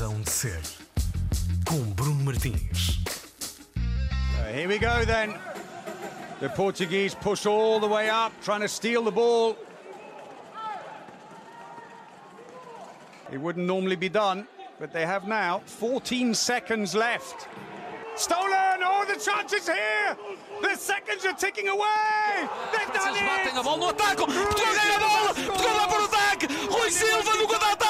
Razão um de Ser, com Bruno Martins. Here we go then. The Portuguese push all the way up, trying to steal the ball. It wouldn't normally be done, but they have now. 14 seconds left. Stolen! Oh, the chance is here! The seconds are ticking away! They've done Eles batem a it! bola no ataque. Portugal ganha a bola. Portugal vai para o ataque. Rui Silva no contra-ataque.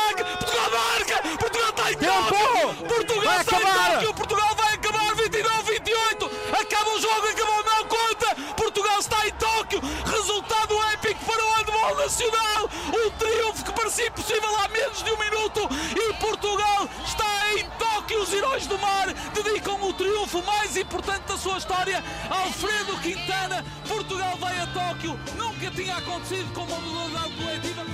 O handball nacional. Um triunfo que parecia impossível há menos de um minuto. E Portugal está em Tóquio. Os heróis do mar dedicam o triunfo mais importante da sua história. Alfredo Quintana. Portugal vai a Tóquio. Nunca tinha acontecido com uma modalidade coletiva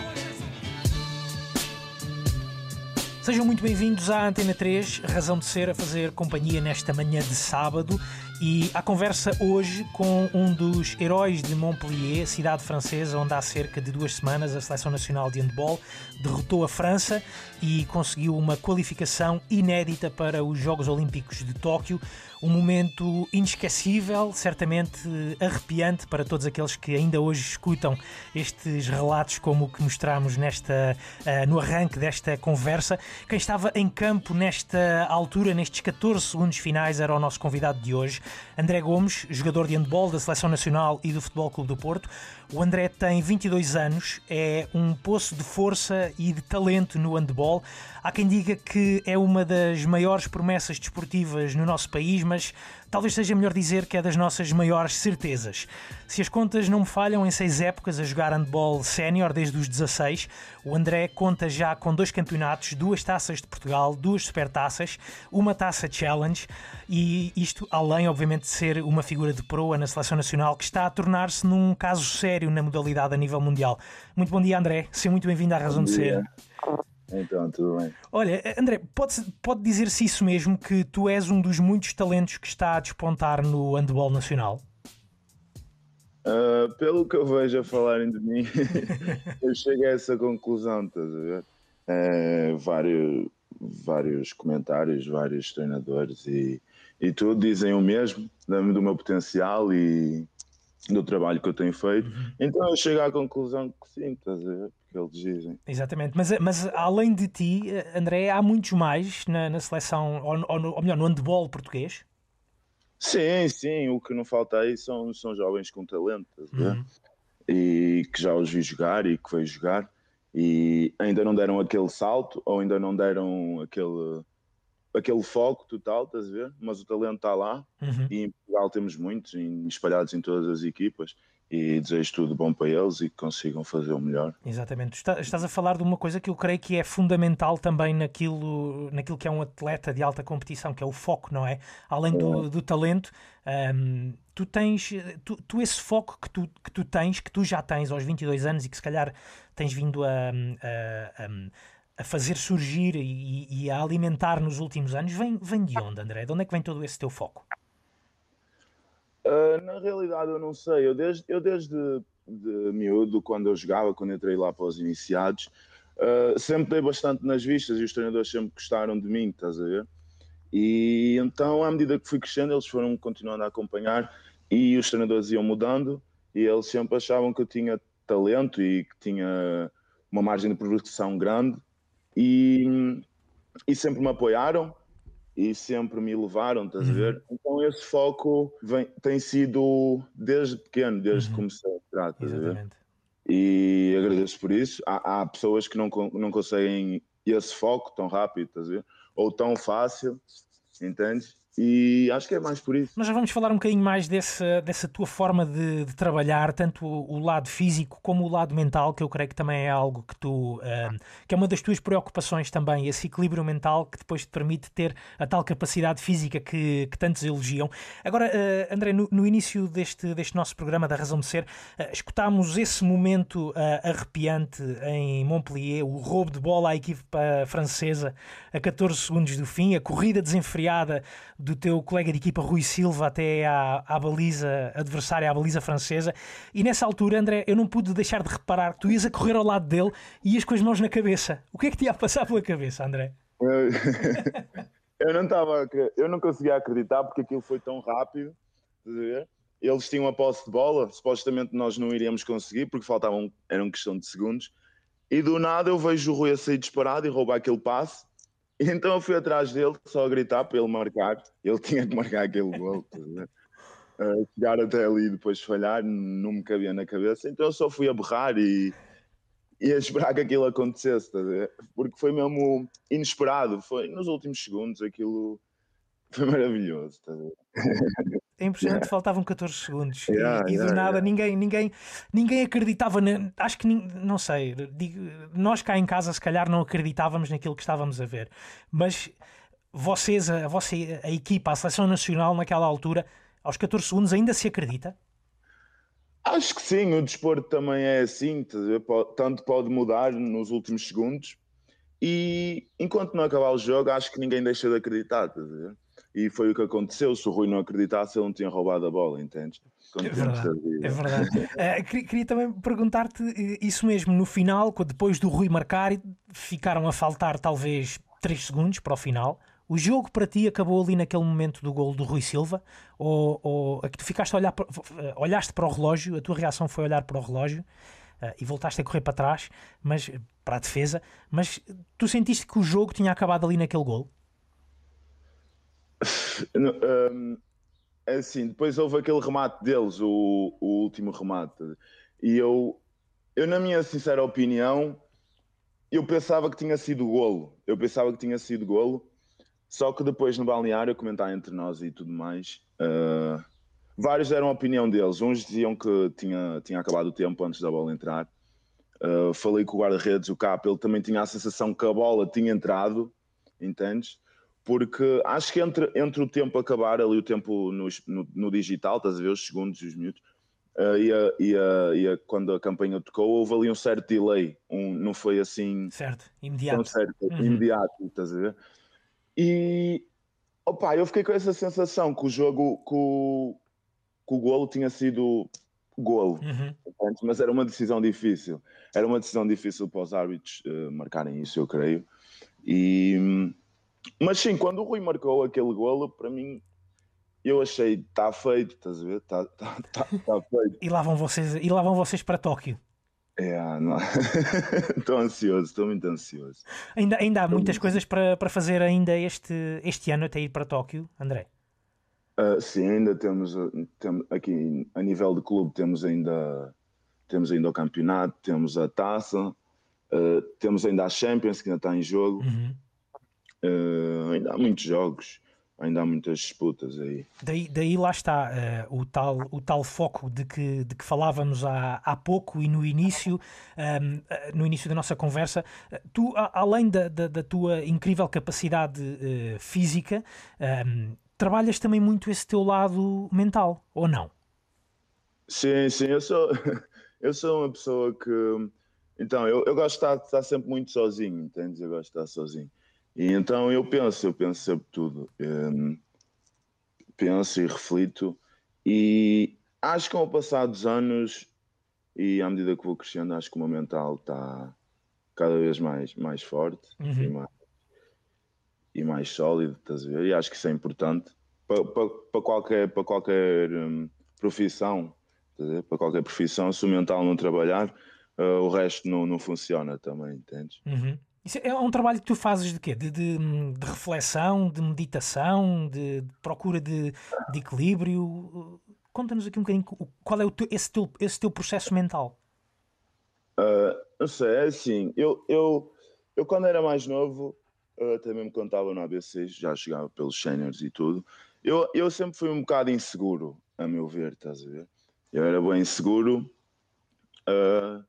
Sejam muito bem-vindos à Antena 3, razão de ser a fazer companhia nesta manhã de sábado e à conversa hoje com um dos heróis de Montpellier, cidade francesa, onde há cerca de duas semanas a Seleção Nacional de Handball derrotou a França e conseguiu uma qualificação inédita para os Jogos Olímpicos de Tóquio. Um momento inesquecível, certamente arrepiante para todos aqueles que ainda hoje escutam estes relatos como o que mostramos nesta, ah, no arranque desta conversa. Quem estava em campo nesta altura, nestes 14 segundos finais, era o nosso convidado de hoje, André Gomes, jogador de handball da Seleção Nacional e do Futebol Clube do Porto. O André tem 22 anos, é um poço de força e de talento no handball. Há quem diga que é uma das maiores promessas desportivas no nosso país, mas talvez seja melhor dizer que é das nossas maiores certezas. Se as contas não me falham, em seis épocas a jogar handball sénior desde os 16, o André conta já com dois campeonatos, duas taças de Portugal, duas supertaças, uma taça challenge e isto além, obviamente, de ser uma figura de proa na seleção nacional que está a tornar-se num caso sério na modalidade a nível mundial. Muito bom dia, André. Seja muito bem-vindo à Razão de Ser. Então, tudo bem. Olha, André, pode, pode dizer-se isso mesmo que tu és um dos muitos talentos que está a despontar no handball nacional? Ah, pelo que eu vejo a falarem de mim, eu chego a essa conclusão, estás a ver? Ah, vários, vários comentários, vários treinadores e, e tudo dizem o mesmo do meu potencial e do trabalho que eu tenho feito. Então eu chego à conclusão que sim, estás a ver? Porque eles dizem. Exatamente, mas, mas além de ti, André, há muitos mais na, na seleção, ou, ou, ou melhor, no handball português. Sim, sim, o que não falta aí são, são jovens com talento, estás a ver? E que já os vi jogar e que vejo jogar e ainda não deram aquele salto ou ainda não deram aquele, aquele foco total, estás a ver? Mas o talento está lá Uhum. e em Portugal temos muitos espalhados em todas as equipas e desejo tudo bom para eles e que consigam fazer o melhor. Exatamente. Estás a falar de uma coisa que eu creio que é fundamental também naquilo, naquilo que é um atleta de alta competição, que é o foco, não é? Além do, do talento, hum, tu tens, tu, tu esse foco que tu, que tu tens, que tu já tens aos 22 anos e que se calhar tens vindo a, a, a- a fazer surgir e, e a alimentar nos últimos anos, vem, vem de onde, André? De onde é que vem todo esse teu foco? Uh, na realidade, eu não sei. Eu desde, eu desde de miúdo, quando eu jogava, quando entrei lá para os iniciados, uh, sempre dei bastante nas vistas e os treinadores sempre gostaram de mim, estás a ver? E então, à medida que fui crescendo, eles foram continuando a acompanhar e os treinadores iam mudando e eles sempre achavam que eu tinha talento e que tinha uma margem de progressão grande e, e sempre me apoiaram e sempre me levaram, estás a ver? Então esse foco vem- tem sido desde pequeno, desde que comecei a entrar, estás a ver? Exatamente. E agradeço por isso. Há, há pessoas que não, não conseguem esse foco tão rápido, estás a ver? Ou tão fácil, entendes? E acho que é mais por isso. Nós já vamos falar um bocadinho mais dessa, dessa tua forma de, de trabalhar, tanto o, o lado físico como o lado mental, que eu creio que também é algo que tu ah, que é uma das tuas preocupações também, esse equilíbrio mental que depois te permite ter a tal capacidade física que, que tantos elogiam. Agora, ah, André, no, no início deste, deste nosso programa da Razão de Ser, ah, escutámos esse momento arrepiante em Montpellier, o roubo de bola à equipa francesa a 14 segundos do fim, a corrida desenfreada do teu colega de equipa Rui Silva até à, à baliza adversária, à baliza francesa. E nessa altura, André, eu não pude deixar de reparar que tu ias a correr ao lado dele e ias com as mãos na cabeça. O que é que te ia passar pela cabeça, André? eu não estava, eu não conseguia acreditar porque aquilo foi tão rápido. Eles tinham a posse de bola, supostamente nós não iríamos conseguir porque faltavam, era uma questão de segundos. E do nada eu vejo o Rui a sair disparado e roubar aquele passe. Então eu fui atrás dele só a gritar para ele marcar. Ele tinha que marcar aquele gol. Uh, chegar até ali e depois falhar não me cabia na cabeça. Então eu só fui a berrar e, e a esperar que aquilo acontecesse, tá porque foi mesmo inesperado. Foi nos últimos segundos aquilo foi maravilhoso. É impressionante, yeah. faltavam 14 segundos yeah, e, e yeah, do nada ninguém, ninguém, ninguém acreditava. Na, acho que não sei, digo, nós cá em casa se calhar não acreditávamos naquilo que estávamos a ver, mas vocês, a, vossa, a equipa, a seleção nacional naquela altura, aos 14 segundos ainda se acredita? Acho que sim, o desporto também é assim, tanto pode mudar nos últimos segundos e enquanto não acabar o jogo, acho que ninguém deixa de acreditar. Tá e foi o que aconteceu. Se o Rui não acreditasse, ele não tinha roubado a bola, entende? É verdade. É verdade. uh, queria, queria, também perguntar-te eh, isso mesmo. No final, depois do Rui marcar, ficaram a faltar talvez 3 segundos para o final. O jogo para ti acabou ali naquele momento do gol do Rui Silva? Ou, ou é que tu ficaste a olhar, eh, olhaste para o relógio, a tua reação foi olhar para o relógio uh, e voltaste a correr para trás, mas para a defesa, mas tu sentiste que o jogo tinha acabado ali naquele gol? um, assim, depois houve aquele remate deles, o, o último remate, e eu, eu, na minha sincera opinião, eu pensava que tinha sido golo. Eu pensava que tinha sido golo, só que depois no balneário, comentar entre nós e tudo mais, uh, vários deram a opinião deles. Uns diziam que tinha, tinha acabado o tempo antes da bola entrar. Uh, falei com o guarda-redes, o Cap, ele também tinha a sensação que a bola tinha entrado, entendes? Porque acho que entre, entre o tempo acabar ali, o tempo no, no, no digital, estás a ver, os segundos e os minutos, uh, e, a, e, a, e a, quando a campanha tocou, houve ali um certo delay, um, não foi assim. Certo, imediato. Certo, uhum. imediato, estás a ver? E opa, eu fiquei com essa sensação que o jogo, que o, que o golo tinha sido golo, uhum. mas era uma decisão difícil. Era uma decisão difícil para os árbitros uh, marcarem isso, eu creio. E mas sim, quando o Rui marcou aquele golo, para mim, eu achei, está feito, estás a ver? Está tá, tá, tá feito. E lá, vão vocês, e lá vão vocês para Tóquio. É, estou ansioso, estou muito ansioso. Ainda, ainda há muitas coisas para, para fazer ainda este, este ano até ir para Tóquio, André? Uh, sim, ainda temos, temos aqui a nível de clube temos ainda temos ainda o campeonato, temos a taça, uh, temos ainda a Champions que ainda está em jogo. Uhum. Uh, ainda há muitos jogos, ainda há muitas disputas aí. Daí, daí lá está uh, o, tal, o tal foco de que, de que falávamos há, há pouco e no início, um, eh, no início da nossa conversa. Tu, além da, da, da tua incrível capacidade uh, física, um, trabalhas também muito esse teu lado mental, ou não? Sim, sim, eu sou, eu sou uma pessoa que. Então, eu, eu gosto de estar, de estar sempre muito sozinho, entendes? Eu gosto de estar sozinho. E então eu penso, eu penso sempre tudo. Um, penso e reflito. E acho que ao passar dos anos e à medida que vou crescendo, acho que o meu mental está cada vez mais, mais forte uhum. e, mais, e mais sólido, estás a ver? E acho que isso é importante para, para, para qualquer, para qualquer um, profissão, para qualquer profissão, se o mental não trabalhar, uh, o resto não, não funciona também, entendes? Uhum. Isso é um trabalho que tu fazes de quê? De, de, de reflexão, de meditação, de, de procura de, equilíbrio? Conta-nos aqui um bocadinho qual é o teu, esse, teu, esse teu processo mental. Uh, sei, é assim, eu, eu, eu quando era mais novo, até mesmo quando estava no ABC, já chegava pelos séniores e tudo, eu, eu sempre fui um bocado inseguro, a meu ver, estás a ver? Eu era bem inseguro, uh,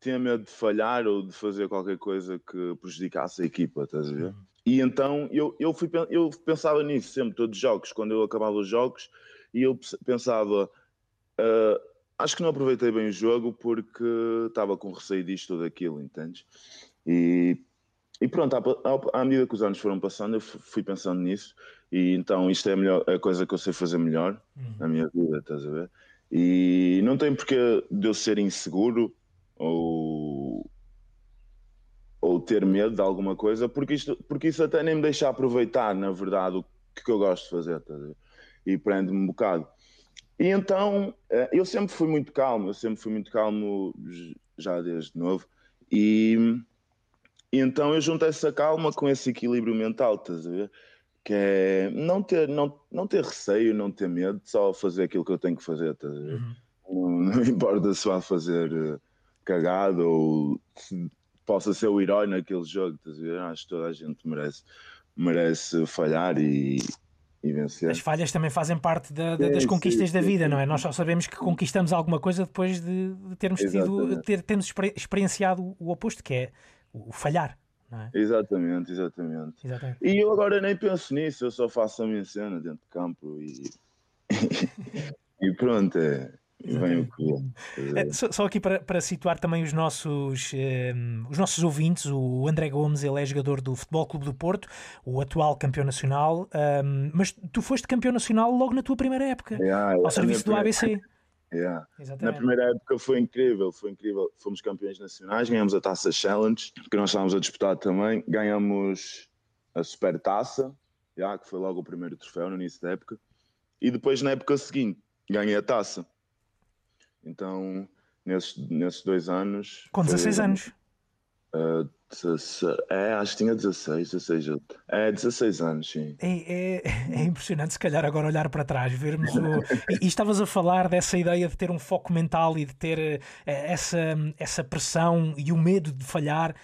tinha medo de falhar ou de fazer qualquer coisa que prejudicasse a equipa, estás a ver? Uhum. E então eu, eu, fui, eu pensava nisso sempre, todos os jogos, quando eu acabava os jogos, e eu pensava, uh, acho que não aproveitei bem o jogo porque estava com receio disto ou daquilo, entendes? E, e pronto, à, à, medida que os anos foram passando, eu fui pensando nisso, e então isto é a, melhor, a coisa que eu sei fazer melhor uhum. na minha vida, estás a ver? E não tem porque de eu ser inseguro ou, ou ter medo de alguma coisa, porque, isto, porque isso até nem me deixa aproveitar, na verdade, o que eu gosto de fazer, tá e prende-me um bocado. E então, eh, eu sempre fui muito calmo, eu sempre fui muito calmo já desde novo, e, e então eu junto essa calma com esse equilíbrio mental, estás a ver? Que é não ter, não, não ter receio, não ter medo, só fazer aquilo que eu tenho que fazer, estás a ver? Uhum. Não, não, importa se vá fazer uh, cagado ou possa ser o herói naquele jogo? Acho que toda a gente merece, merece falhar e, e vencer. As falhas também fazem parte da, da, das conquistas sim, da vida, sim, não é? Nós só sabemos que conquistamos alguma coisa depois de, de termos, tido, ter, termos experienciado o oposto, que é o falhar. É? Exatamente, exatamente, exatamente. E eu agora nem penso nisso, eu só faço a minha cena dentro de campo e, e pronto, é, É, só, só aqui para, para situar também os nossos, um, ehm, os nossos ouvintes, o André Gomes ele é jogador do Futebol Clube do Porto, o atual campeão nacional, um, ehm, mas tu foste campeão nacional logo na tua primeira época, yeah, ao serviço do ABC. Yeah. Na primeira época foi incrível, foi incrível. Fomos campeões nacionais, ganhamos a Taça Challenge, que nós estávamos a disputar também, ganhamos a Super Taça, yeah, que foi logo o primeiro troféu no início da época, e depois na época seguinte ganhei a taça. Então, nesses, nesses dois anos. Com 16 foi, anos? Uh, é, acho que tinha 16, 16, é 16 anos, sim. É, é, é, impressionante, se calhar, agora olhar para trás, vermos o. e, e, estavas a falar dessa ideia de ter um foco mental e de ter uh, essa, essa pressão e o medo de falhar.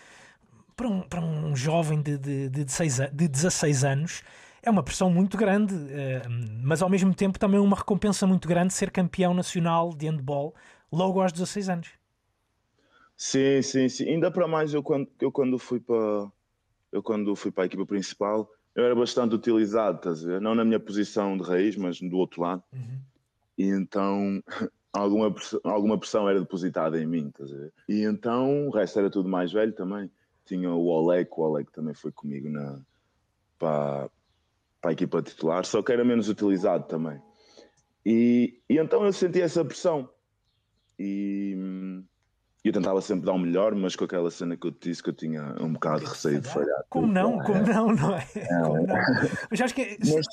Para um, para um jovem de, de, de, 16, de 16 anos, é uma pressão muito grande, eh, mas ao mesmo tempo também uma recompensa muito grande ser campeão nacional de handball logo aos 16 anos. Sim, sim, sim. Ainda para mais eu quando, eu quando fui para eu quando fui para a equipa principal, eu era bastante utilizado, estás a ver? Não na minha posição de raiz, mas do outro lado. Uhum. E então alguma pressão, alguma pressão era depositada em mim, estás a ver? E então o resto era tudo mais velho também. Tinha o Oleg, o Oleg também foi comigo na para para a equipa titular, só que era menos utilizado também. E, e então eu senti essa pressão. E eu tentava sempre dar o melhor, mas com aquela cena que eu te disse que eu tinha um bocado de receio de falhar. Como não? Como não, não é? Como não? Mas acho que mas,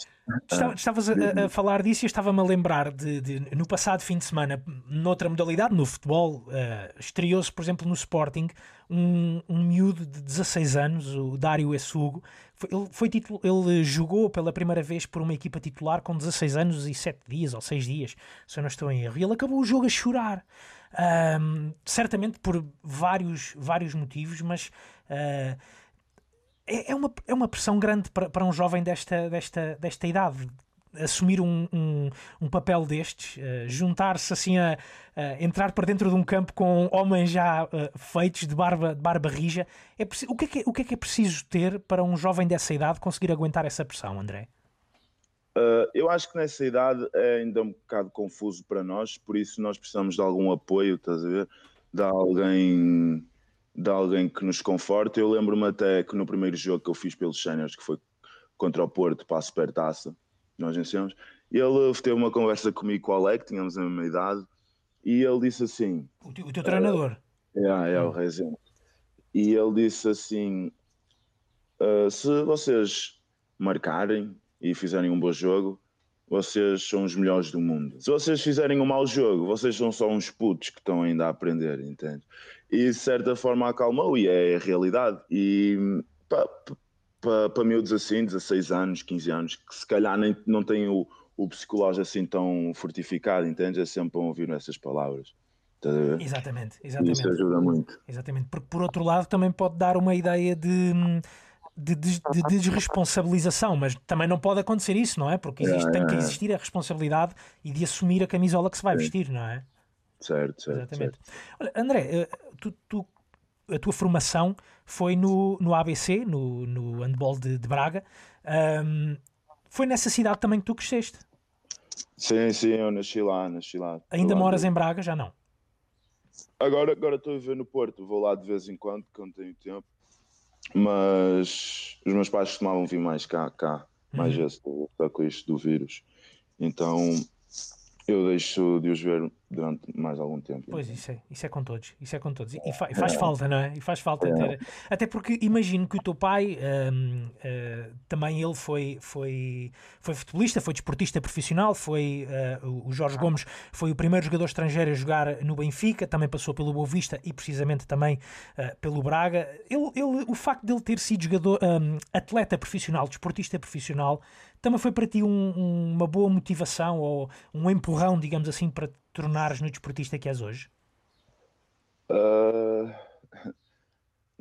estavas a, a, falar disso e estava-me a lembrar de, de, no passado fim de semana, noutra modalidade, no futebol, uh, estreou-se, por exemplo, no Sporting, um, um miúdo de 16 anos, o Dário Essugo, ele, foi ele jogou pela primeira vez por uma equipa titular com 16 anos e 7 dias ou 6 dias, se eu não estou em erro. E ele acabou o jogo a chorar. Um, certamente por vários, vários motivos, mas uh, é, é, uma, é uma pressão grande para, para um jovem desta, desta, desta idade assumir um, um, um, papel destes, uh, juntar-se assim a, a, entrar para dentro de um campo com homens já uh, feitos de barba, de barba rija. É o, que é que é, o que é que é preciso ter para um jovem dessa idade conseguir aguentar essa pressão, André? Uh, eu acho que nessa idade é ainda um bocado confuso para nós, por isso nós precisamos de algum apoio, estás a ver? De alguém, de alguém que nos conforte. Eu lembro-me até que no primeiro jogo que eu fiz pelos Séniores, que foi contra o Porto para a Supertaça, nós vencemos. Ele teve uma conversa comigo com o Alec, tínhamos a mesma idade, e ele disse assim: O teu, o teu treinador? É, é, é o Rezende. E ele disse assim: uh, se vocês marcarem e fizerem um bom jogo, vocês são os melhores do mundo. Se vocês fizerem um mau jogo, vocês são só uns putos que estão ainda a aprender, entende? E de certa forma acalmou, e é a realidade. E para, para miúdos assim, 16 anos, 15 anos, que se calhar nem, não têm o, o psicológico assim tão fortificado, entende? É sempre bom ouvir essas palavras. Exatamente, exatamente. Isso ajuda muito. Exatamente, porque por outro lado também pode dar uma ideia de, de, de, de desresponsabilização, mas também não pode acontecer isso, não é? Porque existe, é, tem que existir a responsabilidade e de assumir a camisola que se vai vestir, não é? Certo, certo. Exatamente. Certo. Olha, André, eh, tu, tu a tua formação foi no, no ABC, no, no handball de, de Braga. Um, foi nessa cidade também que tu cresceste? Sim, sim, eu nasci lá, nasci lá. Ainda moras em Braga? Já não? Agora, agora estou a viver no Porto, vou lá de vez em quando, quando tenho tempo. Mas os meus pais costumavam vir mais cá, cá, mais uhum. esse, com isto do vírus. Então eu deixo de os ver durante mais algum tempo. Pois, isso é, isso é com todos. Isso é com todos. E, fa- faz falta, não é? E faz falta ter. Até porque imagino que o teu pai hum, eh, também ele foi, foi, foi futebolista, foi desportista profissional, foi eh, o Jorge Gomes foi o primeiro jogador estrangeiro a jogar no Benfica, também passou pelo Boa Vista e precisamente também eh, pelo Braga. Ele, ele, o facto de ele ter sido jogador, hum, atleta profissional, desportista profissional, também foi para ti um- um- uma boa motivação ou um empurrão, digamos assim, para tornares no desportista que és hoje? Ah,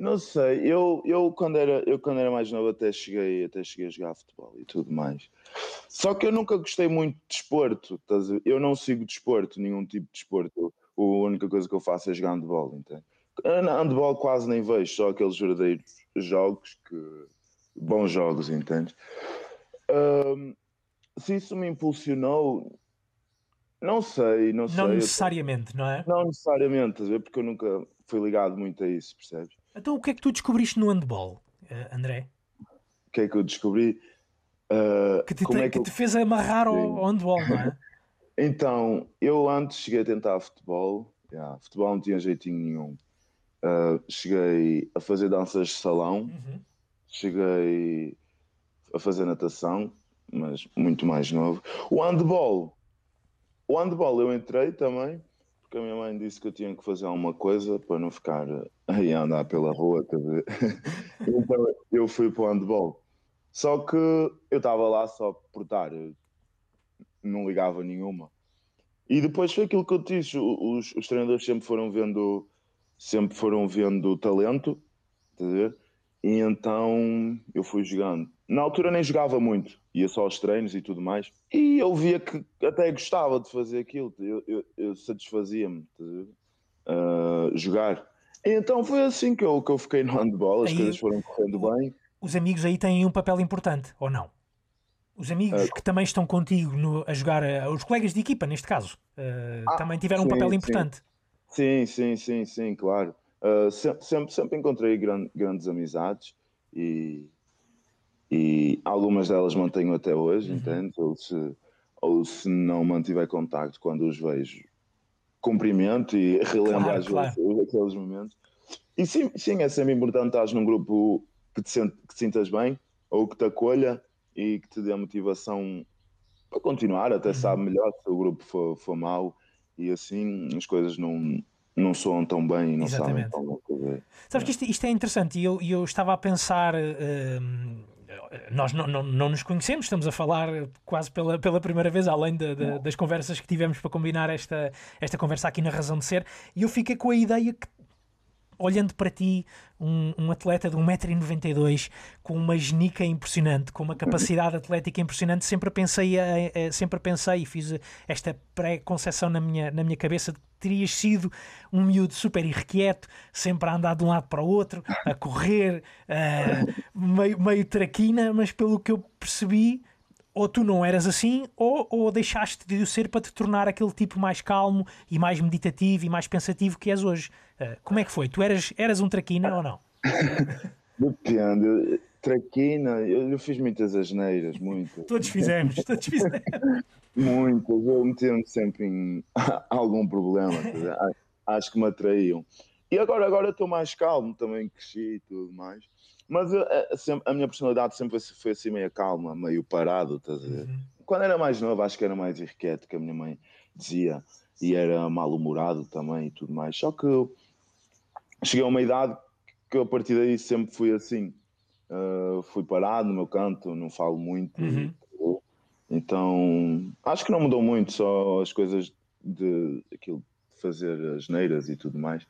não sei, eu, eu, quando era, eu quando era mais novo até cheguei, até cheguei a jogar futebol e tudo mais. Só que eu nunca gostei muito de desporto. Eu não sigo desporto, nenhum tipo de desporto. A única coisa que eu faço é jogar handball, entende? Handball quase nem vejo, só aqueles verdadeiros jogos que. bons jogos, entende? Ahm, se isso me impulsionou, não sei, não sei. Não necessariamente, não é? não necessariamente? Porque eu nunca fui ligado muito a isso, percebes? Então o que é que tu descobriste no handball, eh, André? O que é que eu descobri? Ah, Que te, como te- é que que eu- te fez amarrar ao, Sim. ao handball, não é? Então, eu antes cheguei a tentar futebol, yeah, futebol não tinha jeitinho nenhum. Ah, cheguei a fazer danças de salão, Uhum. cheguei a fazer natação, mas muito mais novo. O handball, o handball eu entrei também, porque a minha mãe disse que eu tinha que fazer alguma coisa para não ficar aí a andar pela rua, então eu fui para o handball. Só que eu estava lá só por estar, não ligava nenhuma. E depois foi aquilo que eu disse, os, os treinadores sempre foram vendo, sempre foram vendo talento, ver? E então eu fui jogando. Na altura nem jogava muito, ia só aos treinos e tudo mais. E eu via que até gostava de fazer aquilo, eu, eu, eu satisfazia-me, ver? Ah, jogar. E então foi assim que eu, que eu fiquei no handball, as Aí- coisas foram correndo bem. Os amigos aí têm um papel importante, ou não? Os amigos Eh, que também estão contigo no- a jogar, eh, os colegas de equipa, neste caso, eh, Ah, também tiveram um sim, papel sim. importante. Sim, sim, sim, sim, claro. Uh, se- sempre, sempre encontrei gran- grandes amizades e, e algumas delas mantenho até hoje, Uhum. entende? Ou se, ou se não mantiver contacto quando os vejo, cumprimento e relembro Claro, às claro. vezes aqueles momentos. E sim, sim, é sempre importante estar num grupo que te, sente, que te sintas bem ou que te acolha e que te dê motivação para continuar, até Uhum. sabe melhor se o grupo for, for mau e assim as coisas não, não soam tão bem e não Exatamente. sabem tão bem. Sabes que isto, isto é interessante e eu, eu estava a pensar. eh, nós não, não, não nos conhecemos, estamos a falar quase pela, pela primeira vez, além da- da- das conversas que tivemos para combinar esta, esta conversa aqui na Razão de Ser, e eu fiquei com a ideia que, olhando para ti, um, um atleta de 1,92m com uma genica impressionante, com uma capacidade atlética impressionante, sempre pensei, a- a- sempre pensei e fiz esta pré-conceção na minha, na minha cabeça de que terias sido um miúdo super irrequieto, sempre a andar de um lado para o outro, a correr, eh, meio, meio traquina, mas pelo que eu percebi, ou tu não eras assim, ou, ou deixaste de o ser para te tornar aquele tipo mais calmo e mais meditativo e mais pensativo que és hoje. Eh, como é que foi? Tu eras, eras um traquina ou não? Depende. Traquina, eu, eu fiz muitas asneiras, muitas. Todos fizemos, todos fizemos. Muitas, eu metia-me sempre em algum problema, acho que me atraíam. E agora, agora estou mais calmo, também cresci e tudo mais. Mas eu, eh, sempre- a minha personalidade sempre foi, assim meio calma, meio parado, estás a ver? Quando era mais novo, acho que era mais irrequieto, que a minha mãe dizia, e era mal-humorado também e tudo mais. Só que eu cheguei a uma idade que eu, a partir daí sempre fui assim. Uh, fui parado no meu canto, não falo muito. Uhum. Então, acho que não mudou muito, só as coisas de aquilo de fazer as neiras e tudo mais.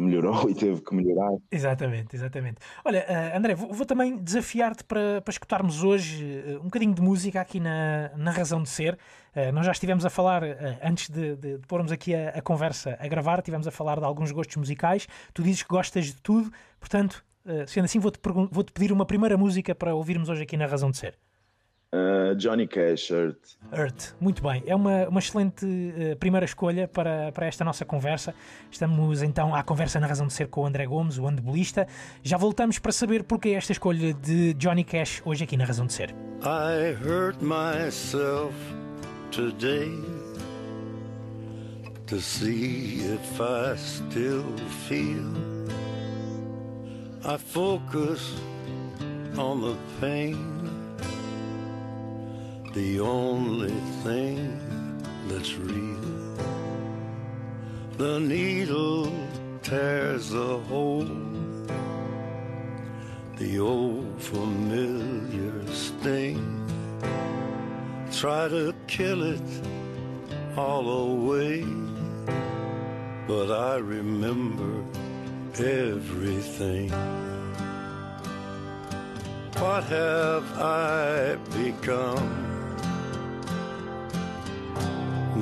Melhorou e teve que melhorar. Exatamente, exatamente. Olha, eh, André, vou, vou também desafiar-te para, para escutarmos hoje eh, um bocadinho de música aqui na, na Razão de Ser. Eh, nós já estivemos a falar, antes de, de, de pormos aqui a, a conversa a gravar, estivemos a falar de alguns gostos musicais. Tu dizes que gostas de tudo, portanto, sendo assim, vou-te pergun- vou-te pedir uma primeira música para ouvirmos hoje aqui na Razão de Ser. Uh, Johnny Cash, Earth. Earth, muito bem. É uma, uma excelente eh, primeira escolha para, para esta nossa conversa. Estamos então à conversa na razão de ser com o André Gomes, o handbolista. Já voltamos para saber porque esta escolha de Johnny Cash hoje aqui na razão de ser. I hurt myself today to see if I still feel. I focus on the pain, the only thing that's real. The needle tears a hole, the old familiar sting. Try to kill it all away, but I remember everything. What have I become?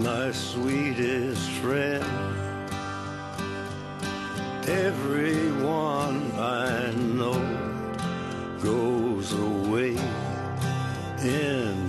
My sweetest friend. Everyone I know goes away in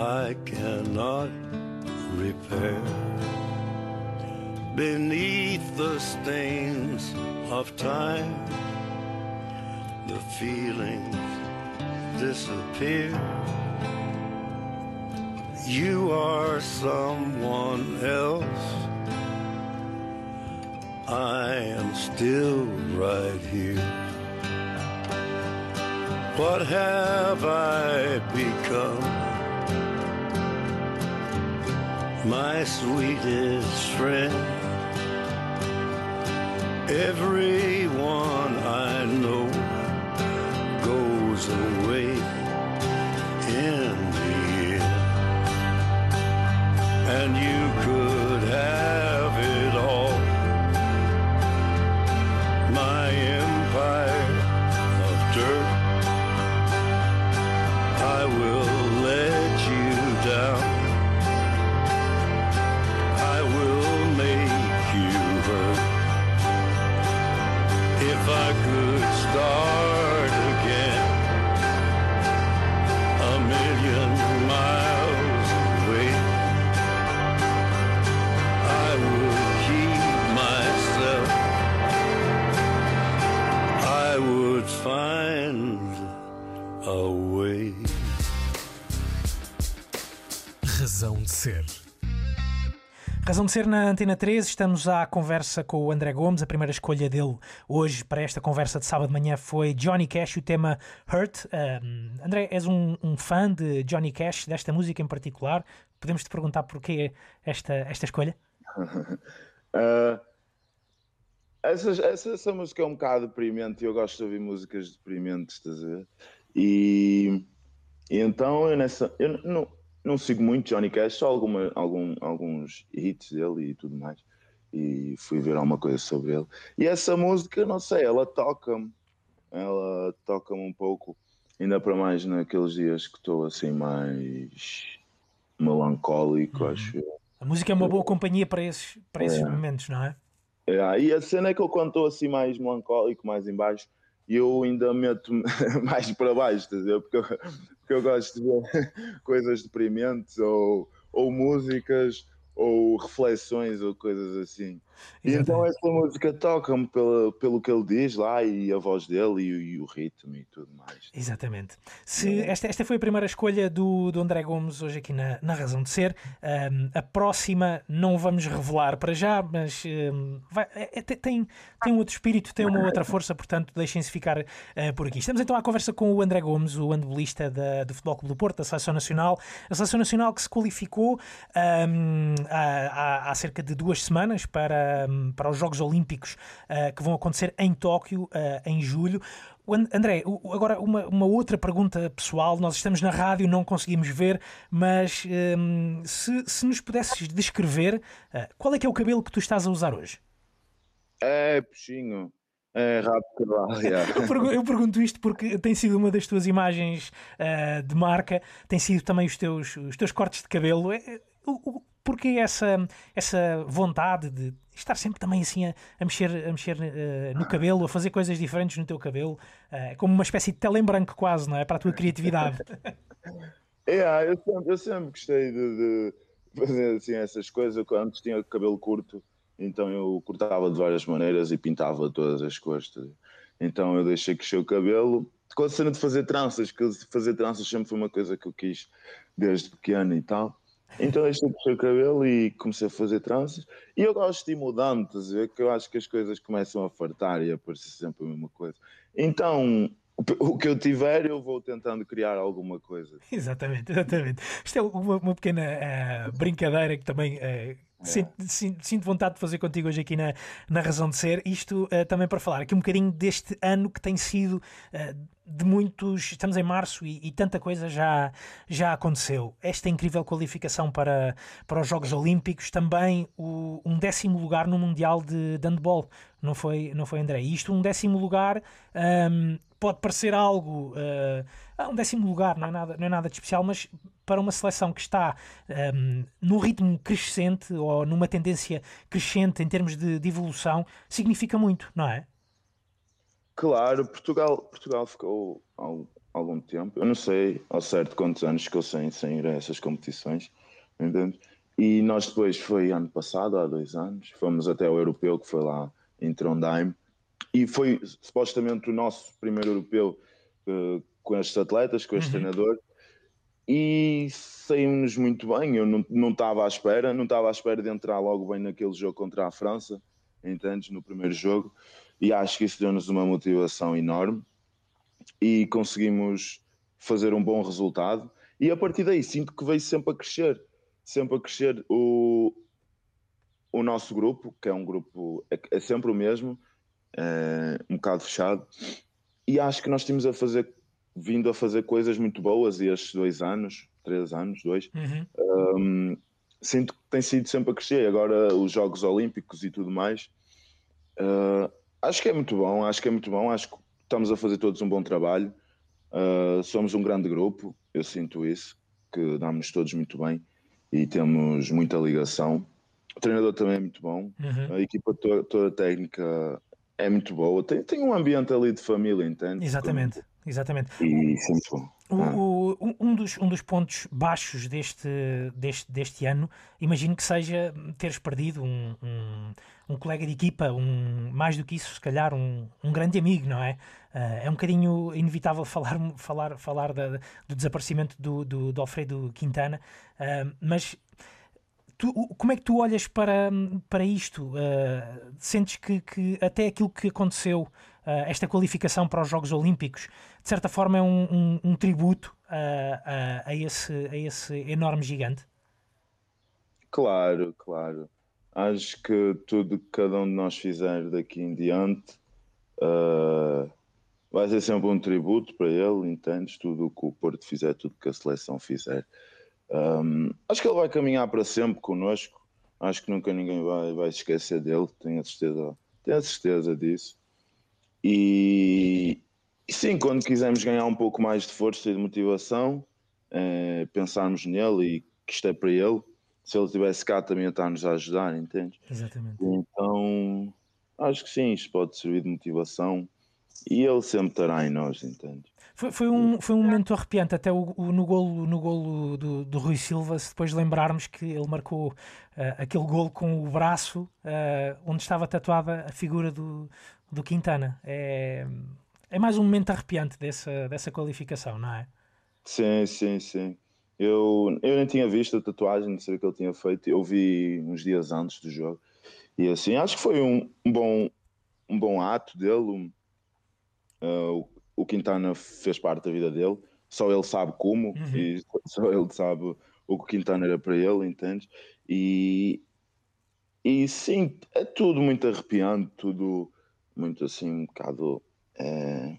I cannot repair. Beneath the stains of time, the feelings disappear. You are someone else. I am still right here. What have I become? My sweetest friend. Everyone I know goes away in the end. And you could Razão de ser na Antena 3, estamos à conversa com o André Gomes. A primeira escolha dele hoje para esta conversa de sábado de manhã foi Johnny Cash, o tema Hurt. Um, André, és um, um, fã de Johnny Cash, desta música em particular. Podemos te perguntar porquê esta, esta escolha? uh, essa, essa, essa, música é um bocado deprimente eu gosto de ouvir músicas deprimentes, estás a ver? E, e então eu nessa. Eu não, não sigo muito Johnny Cash, só alguma, algum, alguns hits dele e tudo mais. E fui ver alguma coisa sobre ele. E essa música, não sei, ela toca-me. Ela toca-me um pouco. Ainda para mais naqueles dias que estou assim mais melancólico, uhum. acho eu. A música é uma boa companhia para esses, para esses é. momentos, não é? é? E a cena é que eu quando estou assim mais melancólico, mais em baixo, eu ainda meto mais para baixo? Porque eu, porque eu gosto de ver coisas deprimentes ou, ou músicas ou reflexões ou coisas assim. Então essa música toca-me pelo, pelo que ele diz lá e a voz dele e, e o ritmo e tudo mais. Exatamente. Se esta, esta foi a primeira escolha do, do André Gomes hoje aqui na, na Razão de Ser. Um, a próxima não vamos revelar para já, mas um, vai, é, tem, tem um outro espírito, tem uma outra força, portanto deixem-se ficar uh, por aqui. Estamos então à conversa com o André Gomes, o handbolista da, do Futebol Clube do Porto, da Seleção Nacional. A Seleção Nacional que se qualificou um, há, há cerca de duas semanas para para, para os Jogos Olímpicos uh, que vão acontecer em Tóquio uh, em julho. André, agora uma, uma, outra pergunta pessoal. Nós estamos na rádio, não conseguimos ver, mas um, se, se, nos pudesses descrever, uh, qual é que é o cabelo que tu estás a usar hoje? É, puxinho. É rápido yeah. eu, pergunto, eu, pergunto, isto porque tem sido uma das tuas imagens uh, de marca, tem sido também os teus, os teus cortes de cabelo. É, o, porque essa, essa vontade de estar sempre também assim a, a mexer, a mexer uh, no cabelo, a fazer coisas diferentes no teu cabelo, uh, como uma espécie de tela branco quase, não é? Para a tua criatividade. é, eu sempre, eu sempre gostei de, de, fazer assim essas coisas. Antes tinha cabelo curto, então eu cortava de várias maneiras e pintava todas as cores. Então eu deixei crescer o cabelo. Com a cena de fazer tranças, que fazer tranças sempre foi uma coisa que eu quis desde pequeno e tal. Então deixei crescer o cabelo e comecei a fazer tranças. E eu gosto de ir mudando, estás a ver? Que eu acho que as coisas começam a fartar e a parecer sempre a mesma coisa. Então, o que eu tiver, eu vou tentando criar alguma coisa. Exatamente, exatamente. Isto é uma, uma pequena uh, brincadeira que também. Uh Sinto, sinto, vontade de fazer contigo hoje aqui na, na Razão de Ser. Isto uh, também para falar aqui um bocadinho deste ano que tem sido uh, de muitos. Estamos em março e, e, tanta coisa já, já aconteceu. Esta incrível qualificação para, para os Jogos Olímpicos, também o, um décimo lugar no Mundial de, de Handball, não foi, não foi André? Isto, um décimo lugar, um, pode parecer algo. Uh, um décimo lugar, não é, nada, não é nada de especial, mas para uma seleção que está um, num ritmo crescente ou numa tendência crescente em termos de, de evolução, significa muito, não é? Claro, Portugal, Portugal ficou há algum tempo, eu não sei ao certo quantos anos ficou sem, sem ir a essas competições, entende? E nós depois, foi ano passado, há dois anos, fomos até o europeu que foi lá em Trondheim, e foi supostamente o nosso primeiro europeu uh, com estes atletas, com este uhum. treinador, e saímos muito bem. Eu não estava à espera, não estava à espera de entrar logo bem naquele jogo contra a França, entendes? No primeiro jogo, e acho que isso deu-nos uma motivação enorme e conseguimos fazer um bom resultado. E a partir daí sinto que veio sempre a crescer, sempre a crescer o, o nosso grupo, que é um grupo, é, é sempre o mesmo, é, um bocado fechado, e acho que nós temos a fazer, vindo a fazer coisas muito boas e estes dois anos, três anos, dois, uhum. um, sinto que tem sido sempre a crescer. Agora os Jogos Olímpicos e tudo mais, uh, acho que é muito bom, acho que é muito bom, acho que estamos a fazer todos um bom trabalho. Uh, somos um grande grupo, eu sinto isso, que damos todos muito bem e temos muita ligação. O treinador também é muito bom, uhum. a equipa toda, toda técnica é muito boa. Tem, tem um ambiente ali de família, entende? Exatamente, Como... exatamente. E é bom. O, o, um, dos, um dos pontos baixos deste, deste, deste ano, imagino que seja teres perdido um, um, um, colega de equipa, um, mais do que isso, se calhar um, um grande amigo, não é? Uh, é um bocadinho inevitável falar, falar, falar da, do desaparecimento do, do, do Alfredo Quintana, uh, mas Tu, como é que tu olhas para, para isto? Uh, sentes que, que, até aquilo que aconteceu, uh, esta qualificação para os Jogos Olímpicos, de certa forma é um, um, um tributo a, a, esse, a esse enorme gigante? Claro, claro. Acho que tudo que cada um de nós fizer daqui em diante uh, vai ser sempre um tributo para ele, entendes? Tudo o que o Porto fizer, tudo que a seleção fizer. Um, acho que ele vai caminhar para sempre connosco. Acho que nunca ninguém vai, vai esquecer dele, tenho a certeza, tenho a certeza disso. E sim, quando quisermos ganhar um pouco mais de força e de motivação, é, pensarmos nele e que isto é para ele. Se ele estivesse cá também está-nos a ajudar, entende? Exatamente. Então, acho que sim, isto pode servir de motivação e ele sempre estará em nós, entende? Foi, foi, um, foi um momento arrepiante, até o, o, no golo, no golo do, do Rui Silva, se depois lembrarmos que ele marcou uh, aquele golo com o braço uh, onde estava tatuada a figura do, do Quintana. É, é mais um momento arrepiante dessa, dessa qualificação, não é? Sim, sim, sim. Eu, eu nem tinha visto a tatuagem, não sei o que ele tinha feito. Eu vi uns dias antes do jogo. E assim, acho que foi um, um bom, um bom ato dele. Uh, o Quintana fez parte da vida dele, só ele sabe como uhum. e só ele sabe o que o Quintana era para ele, entende? E, e sim, é tudo muito arrepiante, tudo muito assim, um bocado. É,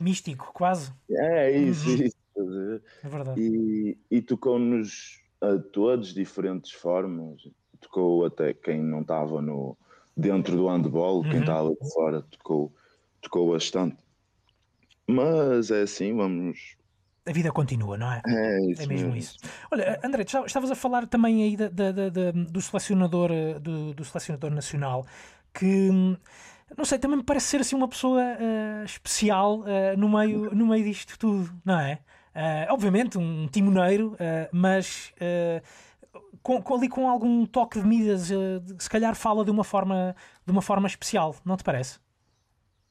Místico, quase. é isso, Uhum. isso. estás a ver? É verdade. E, e tocou-nos a todos de diferentes formas. Tocou até quem não estava no, dentro do handball, quem Uhum. estava de fora, tocou, tocou bastante. Mas é assim, vamos. A vida continua, não é? É isso É mesmo isso. Olha, André, estavas a falar também aí da- da- da- da- do selecionador eh, do, do selecionador nacional que hum, não sei, também me parece ser assim uma pessoa eh, especial eh, no, meio, no meio disto tudo, não é? Eh, obviamente um timoneiro, mas com, com- ali com algum toque de Midas, se calhar fala de uma forma de uma forma especial, não te parece?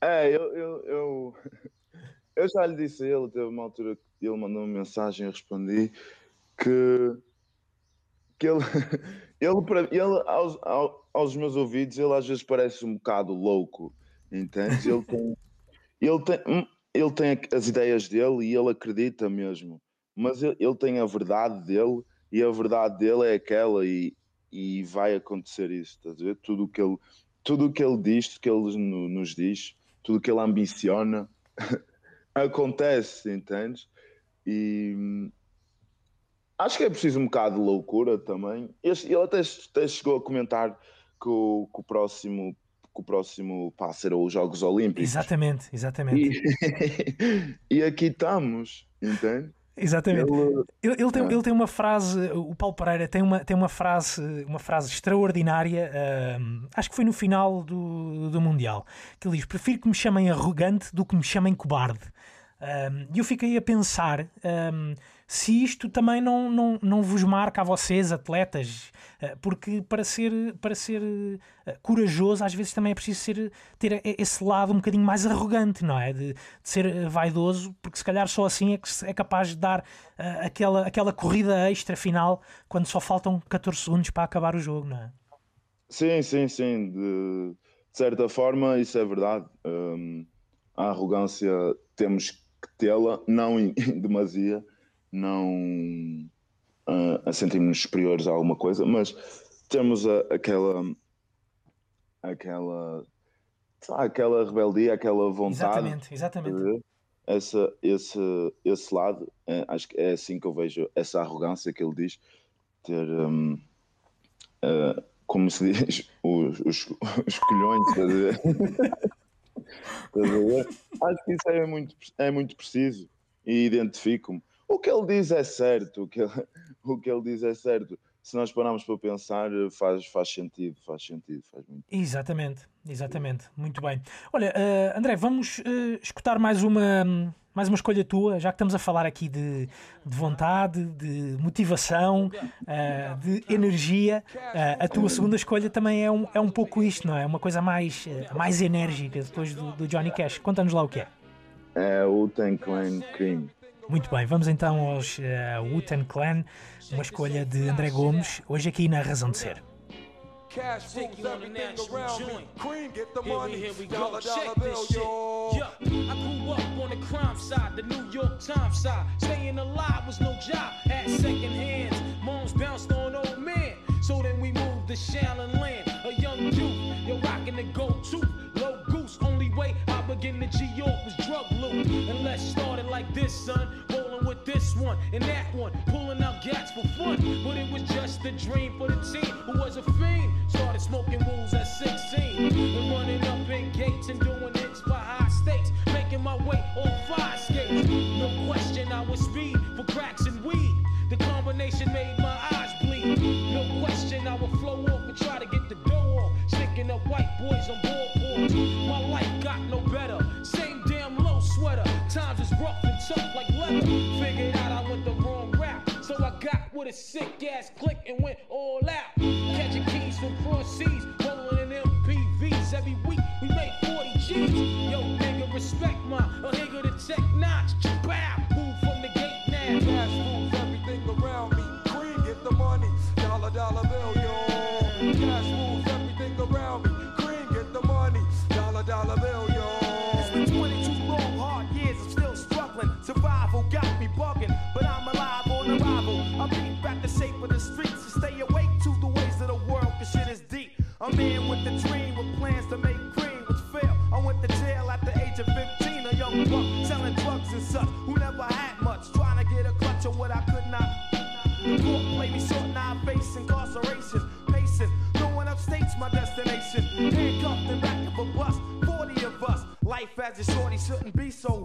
É, eu, eu, eu, eu já lhe disse a ele, teve uma altura que ele mandou uma mensagem e respondi que, que ele, ele, para- ele aos, ao- aos meus ouvidos, ele às vezes parece um bocado louco, entende? Ele tem, ele tem, hum, ele tem as ideias dele e ele acredita mesmo, mas ele, ele tem a verdade dele e a verdade dele é aquela e, e vai acontecer isso, estás a ver? Tudo o que ele, tudo que ele diz, tudo o que ele no- nos diz, tudo o que ele ambiciona, acontece, entendes? E hum, acho que é preciso um bocado de loucura também. Este- ele até, até chegou a comentar que o, que o próximo que o próximo passo era os Jogos Olímpicos. Exatamente, exatamente. E, e aqui estamos, entende? Exatamente. Ele, Ele, ele tem, Ah. ele tem uma frase, o Paulo Pereira tem uma, tem uma frase, uma frase extraordinária, ahm, acho que foi no final do, do Mundial, que ele diz: Prefiro que me chamem arrogante do que me chamem cobarde. E eu fiquei a pensar se isto também não, não, não vos marca a vocês, atletas, ah, porque para ser, para ser ah, corajoso, às vezes também é preciso ser, ter esse lado um bocadinho mais arrogante, não é? De, de ser ah, vaidoso, porque se calhar só assim é que é capaz de dar aquela, aquela corrida extra final quando só faltam 14 segundos para acabar o jogo, não é? sim, sim, sim. De, de certa forma, isso é verdade. Hum, a arrogância temos que tê-la, não em demasia, não ah, a sentirmos superiores a alguma coisa, mas temos a- aquela aquela lá, aquela rebeldia, aquela vontade Exatamente, exatamente. de essa, esse, esse lado, é, acho que é assim que eu vejo essa arrogância que ele diz, ter, hum, eh, como se diz, os, os, os colhões, estás a ver? Estás a ver? Acho que isso é muito, é muito preciso e identifico-me. O que ele diz é certo, o que ele, o que ele diz é certo. Se nós pararmos para pensar, faz, faz sentido, faz sentido, faz muito. Exatamente, exatamente. Muito bem. Olha, eh, André, vamos eh, escutar mais uma, mais uma escolha tua, já que estamos a falar aqui de, de vontade, de motivação, eh, de energia. A tua segunda escolha também é um, é um pouco isto, não é? Uma coisa mais, mais enérgica depois do, do Johnny Cash. Conta-nos lá o que é. É o Ten Clan Cream. Muito bem, vamos então aos uh, Wu-Tang Clan, uma escolha de André Gomes, hoje aqui na Razão de Ser. Cash Take rules everything around me. joint. Cream, get the Here we, money. here we go. Dollar, Check dollar this bill, shit. yo. Yeah, I grew up on the crime side, the New York Times side. Staying alive was no job, had second hands. Moms bounced on old men. So then we moved to Shallon Land, a young youth. You're rocking the gold tooth, low goose. Only way I begin to G York was loot. And let's start it like this, son. Rolling with this one and that one, pulling out gats for fun. But it was just a dream for the team who was a fiend. Started smoking wools at 16 and running up in gates and doing hits for high stakes. Making my way on with a sick ass click and went all out. Catching keys from cross seas, rolling in MPVs. Every week we made 40 G's. Yo, nigga, respect my a nigga the check notch. Life as a shorty shouldn't be so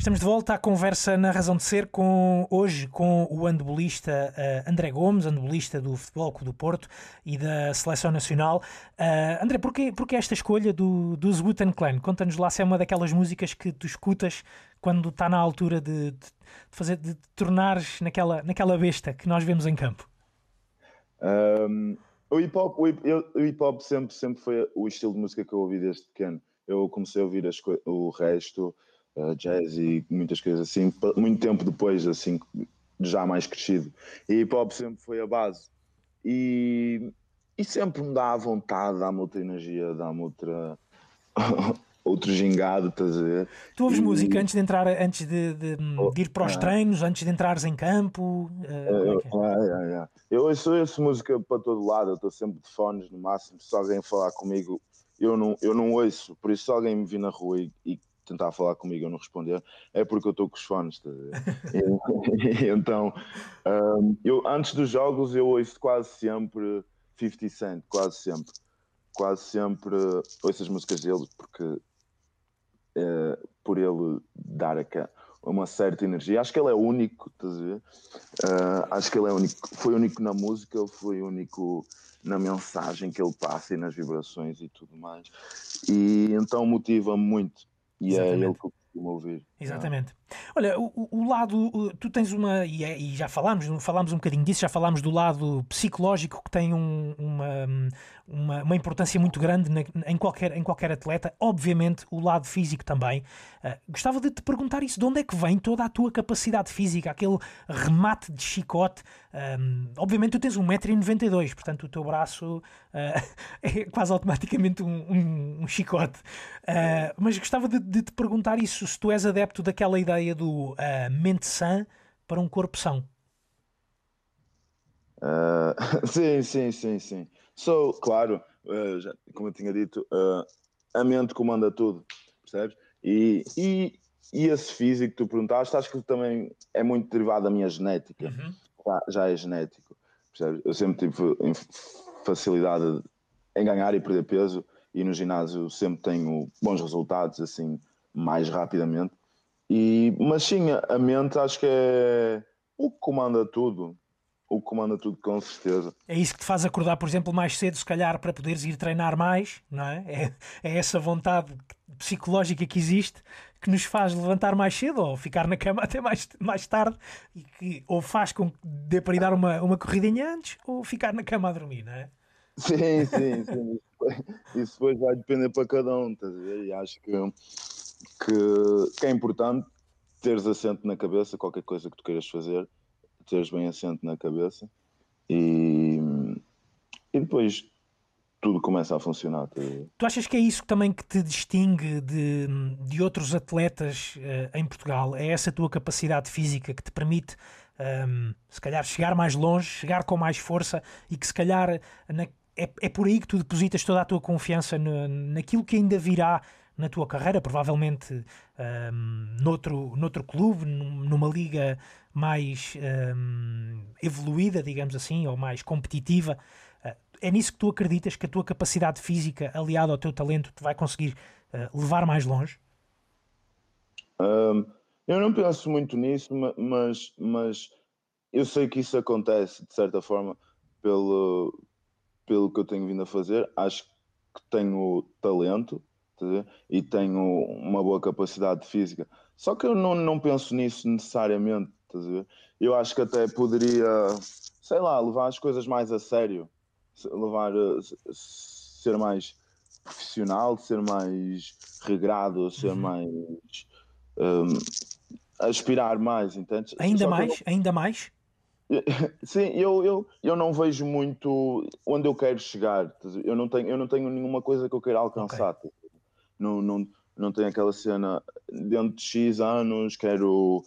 Estamos de volta à conversa na Razão de Ser com hoje com o handebolista eh, André Gomes, handebolista do Futebol Clube do Porto e da Seleção Nacional. Eh, André, porquê, porquê esta escolha do, do Clan? Conta-nos lá se é uma daquelas músicas que tu escutas quando está na altura de, de, de fazer, de tornares naquela, naquela besta que nós vemos em campo. Um, o hip hop, o hip, hip sempre, sempre foi o estilo de música que eu ouvi desde pequeno. Eu comecei a ouvir as o resto, uh, jazz e muitas coisas assim, muito tempo depois, assim, já mais crescido. E hip hop sempre foi a base. E, e sempre me dá a vontade, dá-me outra energia, dá-me outra. outro gingado, estás a ver? Tu ouves E- música antes de entrar, antes de, de- de ir para os Ah. treinos, antes de entrares em campo? É é? Eu, ah, é, é. eu ouço, ouço música para todo lado, eu estou sempre de fones no máximo. Se alguém falar comigo, eu não, eu não ouço. Por isso, se alguém me vir na rua e, e tentar falar comigo eu não responder, é porque eu estou com os fones. a? E- então, hum, eu, antes dos jogos, eu ouço quase sempre 50 Cent, quase sempre. Quase sempre ouço as músicas dele, porque eh, por ele dar aca- uma certa energia. Acho que ele é único, estás a ver? Eh, acho que ele é único. Foi único na música, foi único na mensagem que ele passa e nas vibrações e tudo mais. E então motiva-me muito. E é Exatamente. ele que eu costumo ouvir. Exatamente. Olha, o, o- lado, tu tens uma, e, é- e já falámos, falámos um bocadinho disso, já falámos do lado psicológico que tem um- uma, uma, uma importância muito grande na- em, qualquer, em qualquer atleta, obviamente o lado físico também. Ah, gostava de te perguntar isso, de onde é que vem toda a tua capacidade física, aquele remate de chicote? Ahm, obviamente tu tens 1,92m, portanto o teu braço ah, é quase automaticamente um, um- um chicote. Ah, mas gostava de, de te perguntar isso, se tu és adepto daquela ideia do ah, mente sã para um corpo são. Ah, sim, sim, sim, sim. Sou, claro, ah, já- como eu tinha dito, ah, a mente comanda tudo, percebes? E, e, e esse físico que tu perguntaste, acho que também é muito derivado da minha genética. Já, já é genético, percebes? Eu sempre tive facilidade em ganhar e perder peso, e no ginásio sempre tenho bons resultados, assim, mais rapidamente. E, mas sim, a- mente acho que é o que comanda tudo. O que comanda tudo, com certeza. É isso que te faz acordar, por exemplo, mais cedo, se calhar, para poderes ir treinar mais, não é? É, é essa vontade psicológica que existe que nos faz levantar mais cedo ou ficar na cama até mais, mais tarde e que ou faz com que dê para ir dar uma, uma corridinha antes ou ficar na cama a dormir, não é? Sim, sim, sim. Isso depois- Isso depois vai depender para cada um, estás a ver? E acho que, que, que é importante teres assento na cabeça, qualquer coisa que tu queiras fazer, teres bem assento na cabeça e, e depois tudo começa a funcionar. ver? Tu achas que é isso também que te distingue de, de outros atletas eh, em Portugal? É essa tua capacidade física que te permite, ehm, se calhar, chegar mais longe, chegar com mais força e que, se calhar, na- é, é por aí que tu depositas toda a tua confiança no- naquilo que ainda virá na tua carreira, provavelmente ehm, noutro, noutro clube, num- numa liga mais hum, evoluída, digamos assim, ou mais competitiva. Uh, é nisso que tu acreditas que a tua capacidade física, aliada ao teu talento, te vai conseguir uh, levar mais longe? Um, eu não penso muito nisso, ma- mas, mas eu sei que isso acontece, de certa forma, pelo, pelo que eu tenho vindo a fazer. Acho que tenho talento? E tenho uma boa capacidade física. Só que eu não, não penso nisso necessariamente. Eu acho que até poderia, sei lá, levar as coisas mais a sério, levar, eh, ser mais profissional, ser mais regrado, ser mais. hum, aspirar mais, entende? Ainda Só que eu mais? Ainda mais? Sim, eu, eu, eu não vejo muito onde eu quero chegar. Eu não tenho, eu não tenho nenhuma coisa que eu queira alcançar. ver? Não, não, não tenho aquela cena dentro de X anos, quero,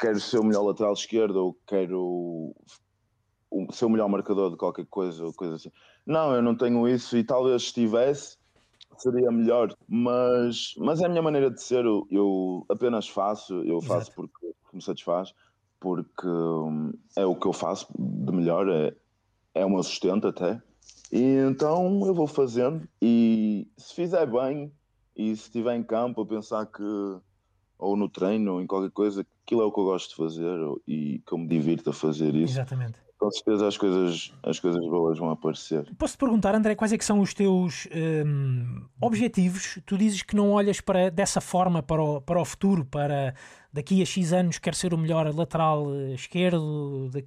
quero ser o melhor lateral esquerdo ou quero ser o melhor marcador de qualquer coisa ou coisa assim. Não, eu não tenho isso e talvez se tivesse seria melhor, mas, mas é a minha maneira de ser. Eu, eu apenas faço, eu faço Exato. porque me satisfaz, porque hum, é o que eu faço de melhor, é, é o meu sustento até. E então eu vou fazendo e se fizer bem e se estiver em campo a pensar que ou no treino ou em qualquer coisa, aquilo é o que eu gosto de fazer e que eu me divirto a fazer isso, Exatamente. com certeza as coisas, as coisas boas vão aparecer. Posso-te perguntar, André, quais é que são os teus hum, objetivos? Tu dizes que não olhas para, dessa forma para o, para o futuro, para daqui a X anos quer ser o melhor lateral eh, esquerdo. de-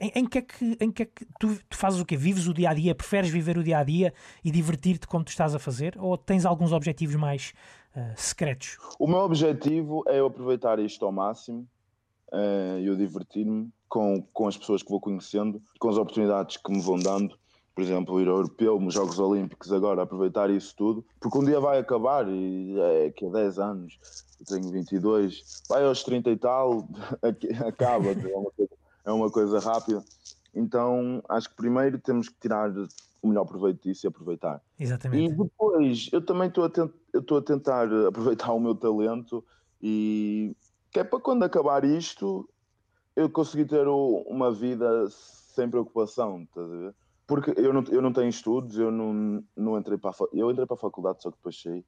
em, em que é que, em que é que tu, tu fazes o quê? Vives o dia a dia? Preferes viver o dia a dia e divertir-te como tu estás a fazer? Ou tens alguns objetivos mais eh, secretos? O meu objetivo é eu aproveitar isto ao máximo e eu divertir-me com, com as pessoas que vou conhecendo, com as oportunidades que me vão dando. Por exemplo, ir ao europeu, nos Jogos Olímpicos, agora aproveitar isso tudo, porque um dia vai acabar e é que é 10 anos, eu tenho 22, vai aos 30 e tal, acaba, é uma coisa, é uma coisa rápida. Então acho que primeiro temos que tirar o melhor proveito disso e aproveitar. E Exatamente. depois, eu também estou a, tent- eu estou a tentar aproveitar o meu talento e que é para quando acabar isto eu conseguir ter uma vida sem preocupação, estás a ver? Porque eu não, eu não tenho estudos, eu não, não entrei para a, eu entrei para a faculdade, só que depois saí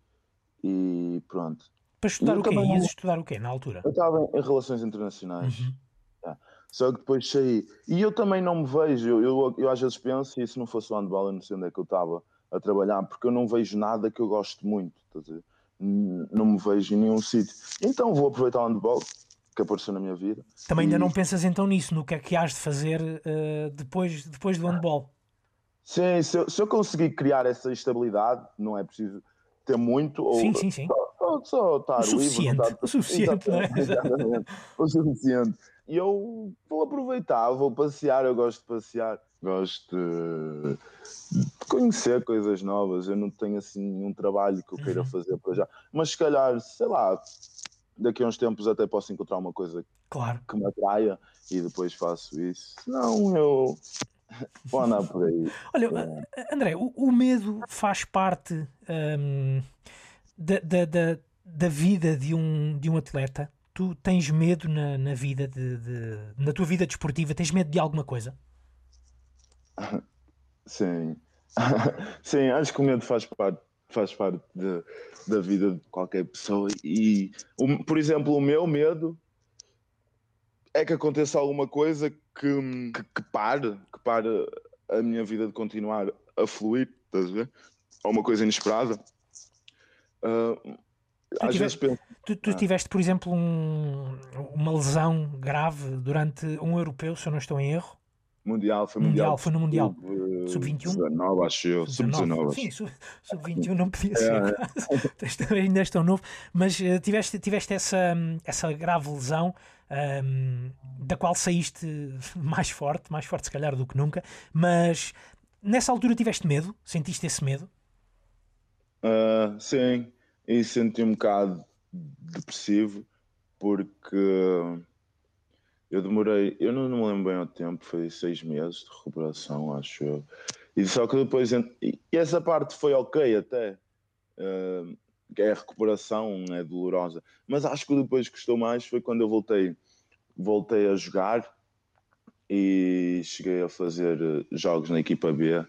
e pronto. Para estudar o quê? Ias estudar o quê na altura? Eu estava em, relações internacionais. Uhum. tá. Só que depois saí. E eu também não me vejo. Eu, eu, eu às vezes penso, e se não fosse o handball, eu não sei onde é que eu estava a trabalhar, porque eu não vejo nada que eu gosto muito. N- Não me vejo em nenhum sítio. Então vou aproveitar o handball que apareceu na minha vida. Também ainda E- não pensas então nisso, no que é que has de fazer eh, depois, depois do handball? Sim, se eu, se eu conseguir criar essa estabilidade, não é preciso ter muito. Ou, Sim, sim, sim. Só, só, só estar O suficiente, livre. não estar- o suficiente, não é? Exatamente, exatamente. o suficiente. E eu vou aproveitar, vou passear, eu gosto de passear, gosto de, conhecer coisas novas. Eu não tenho assim nenhum trabalho que eu queira Uhum. fazer para já, mas se calhar, sei lá, daqui a uns tempos até posso encontrar uma coisa Claro. que me atraia e depois faço isso. Senão eu vou andar por aí. Olha, a- André, o, o medo faz parte hum, da, da, da, da vida de um, de um atleta? Tu tens medo na, na vida de, de- na tua vida desportiva? Tens medo de alguma coisa? Sim. Sim, acho que o medo faz parte, faz parte de- da vida de qualquer pessoa. E, o- por exemplo, o meu medo é que aconteça alguma coisa que, que, que pare, que pare a minha vida de continuar a fluir, estás a ver? Ou uma coisa inesperada. Ah, às tive- vezes penso, Tu, tu tiveste, por exemplo, um- uma lesão grave durante um europeu, se eu não estou em erro. Mundial, foi Mundial, Mundial. foi no Mundial. Sub, Sub-21? 19, acho eu. Sub-19. Sim, sub- sub-21 não podia ser. É, Tens também ainda és tão novo, mas eh, tiveste, tiveste essa, hum, essa grave lesão hum, da qual saíste mais forte, mais forte se calhar do que nunca, mas nessa altura tiveste medo? Sentiste esse medo? Ah, sim, e senti um bocado depressivo porque eu demorei, eu não, me lembro bem ao tempo, foi seis meses de recuperação, acho eu. E só que depois, e essa parte foi ok até, é a recuperação, é dolorosa, mas acho que depois que gostou mais foi quando eu voltei voltei a jogar e cheguei a fazer eh, jogos na equipa B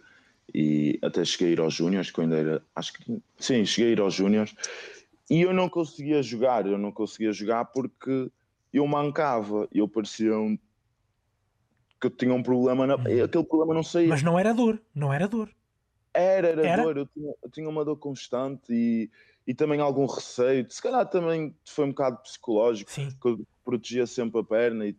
e até cheguei a ir aos Júniors, que eu ainda era, acho que sim, cheguei a ir aos Júniors e eu não conseguia jogar, eu não conseguia jogar porque eu mancava, eu parecia um, que eu tinha um problema, na, aquele problema não saía. Mas não era dor, não era dor. Era, era, Era? dor, eu tinha, eu tinha uma dor constante e, e também algum receio. Se calhar também foi um bocado psicológico, Sim. que eu protegia sempre a perna e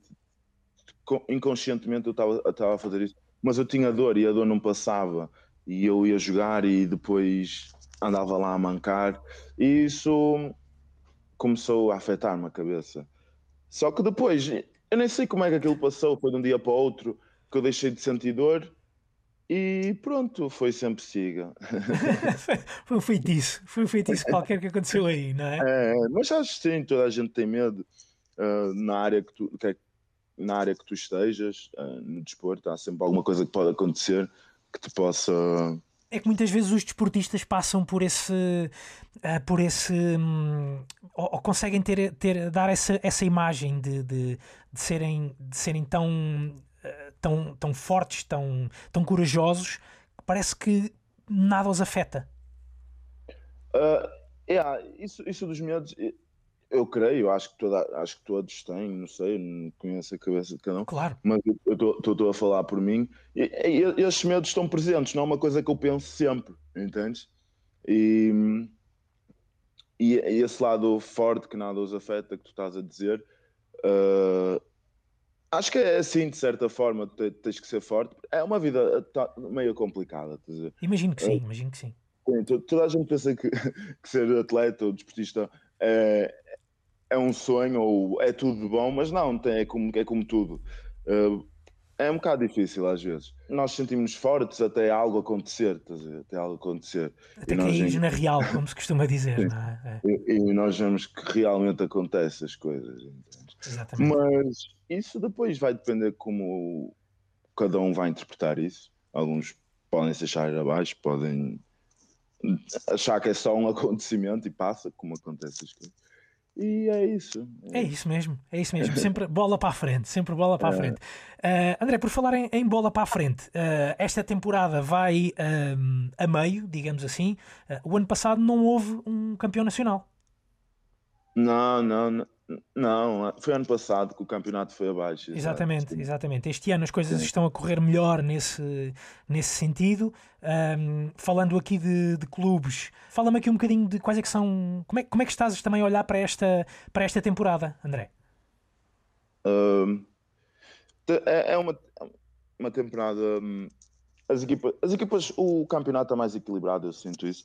co- inconscientemente eu estava a fazer isso. Mas eu tinha dor e a dor não passava. E eu ia jogar e depois andava lá a mancar. E isso começou a afetar-me a cabeça. Só que depois, eu nem sei como é que aquilo passou, foi de um dia para o outro que eu deixei de sentir dor e pronto, foi sempre siga. foi um feitiço, foi um feitiço qualquer que aconteceu aí, não é? É, mas acho que sim, toda a gente tem medo ah, na área que tu que é- na área que tu estejas, ah, no desporto, há sempre alguma coisa que pode acontecer que te possa. É que muitas vezes os desportistas passam por esse, ah, por esse, hum, ou, ou conseguem ter, ter dar essa, essa imagem de, de, de serem, de serem tão, tão, tão fortes, tão, tão corajosos, que parece que nada os afeta. Ah, yeah, isso, isso dos medos, eh, eu creio, acho que, toda, acho que todos têm, não sei, não conheço a cabeça de cada um. Claro. mas eu estou a falar por mim, e, e esses medos estão presentes, não é uma coisa que eu penso sempre, entendes? E, e, e esse lado forte que nada os afeta, que tu estás a dizer, ah, acho que é assim, de certa forma, te- tens que ser forte. É uma vida tá, meio complicada? Imagino que sim, imagino que sim. Sim, to- toda a gente pensa que, que ser atleta ou desportista é, é um sonho ou é tudo bom, mas não, tem, é, como, é como tudo. Uh, é um bocado difícil às vezes. Nós sentimos fortes até algo acontecer, até algo acontecer. Até caís na real, como se costuma dizer, não é? É, e, e nós vemos que realmente acontecem as coisas. entendes? exatamente. Mas isso depois vai depender como cada um vai interpretar isso. Alguns podem se achar abaixo, podem achar que é só um acontecimento e passa, como acontece as coisas. E é isso. É isso mesmo, é isso mesmo. Sempre bola para a frente, sempre bola para a frente. Ah, André, por falar em, em bola para a frente, ah, esta temporada vai ahm, a meio, digamos assim. Ah, o ano passado não houve um campeão nacional. Não, não, não, não. Foi ano passado que o campeonato foi abaixo. Exatamente, exatamente. Este ano as coisas estão a correr melhor nesse, nesse sentido. Ahm, falando aqui de, de clubes, fala-me aqui um bocadinho de quais é que são. Como é, como é que estás também a olhar para esta, para esta temporada, André? Te- é, é uma, uma temporada. hum, As equipas, as equipas, o campeonato está mais equilibrado, eu sinto isso.